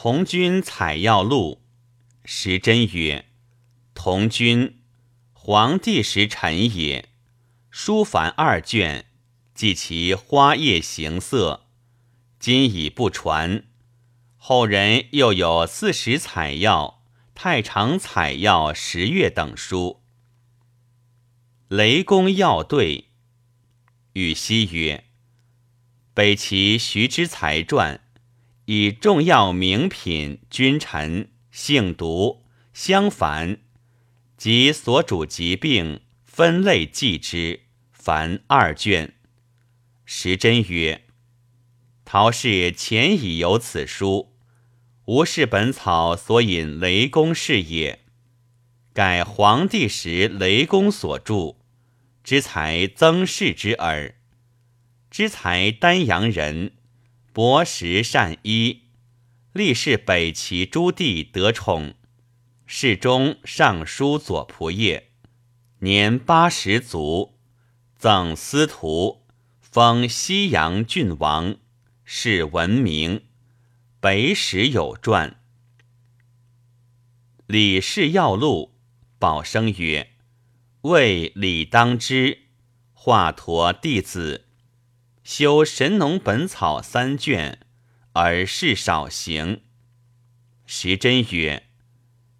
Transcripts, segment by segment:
同君采药录，时珍曰：“同君，皇帝时臣也。书凡二卷，记其花叶形色，今已不传。后人又有四时采药、太常采药十月等书。”雷公要对，禹锡曰：“北齐徐之才传，以重要名品、君臣、性毒、相凡及所主疾病分类记之，凡二卷。”时珍曰：“陶氏前已有此书，吾是本草所引雷公是也。盖黄帝时雷公所著。”之才曾氏之耳，之才丹阳人，博识善医，历仕北齐诸帝得宠，世中尚书左仆射，年八十卒，赠司徒，封西阳郡王，是闻名。北史有传，李氏要录，宝生曰。谓李当之，华佗弟子，修《神农本草》三卷，而事少行。时珍曰：“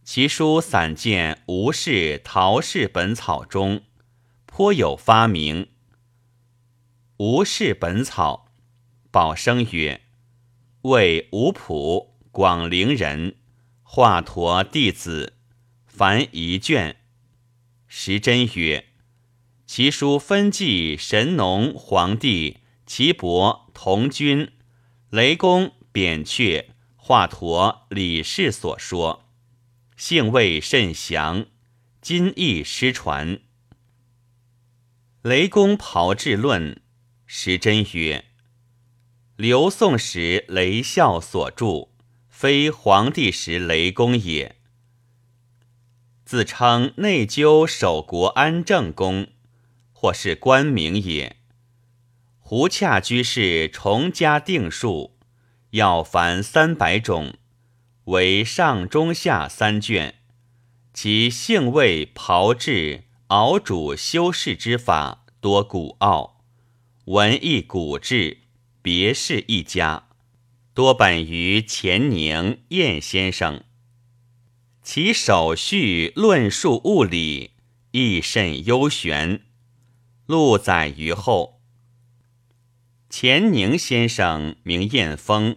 其书散见吴氏、陶氏本草中，颇有发明。”吴氏本草，宝生曰：“为吴普，广陵人，华佗弟子，凡一卷。”时珍曰：“其书分记神农、黄帝、岐伯、童君、雷公、扁鹊、华佗、李氏所说，性味甚详，今亦失传。”雷公炮制论，时珍曰：“刘宋时雷孝所著，非黄帝时雷公也。”自称内究守国安正公，或是官名也。胡洽居士重加定数，要凡三百种，为上中下三卷。其性味炮制熬煮修饰之法多古奥，文艺古质，别是一家，多本于钱宁晏先生。其手续论述物理亦甚幽玄，录载于后。钱宁先生名彦峰，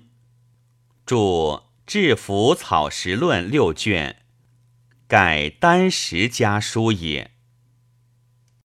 著《治服草实论》六卷，盖丹石家书也。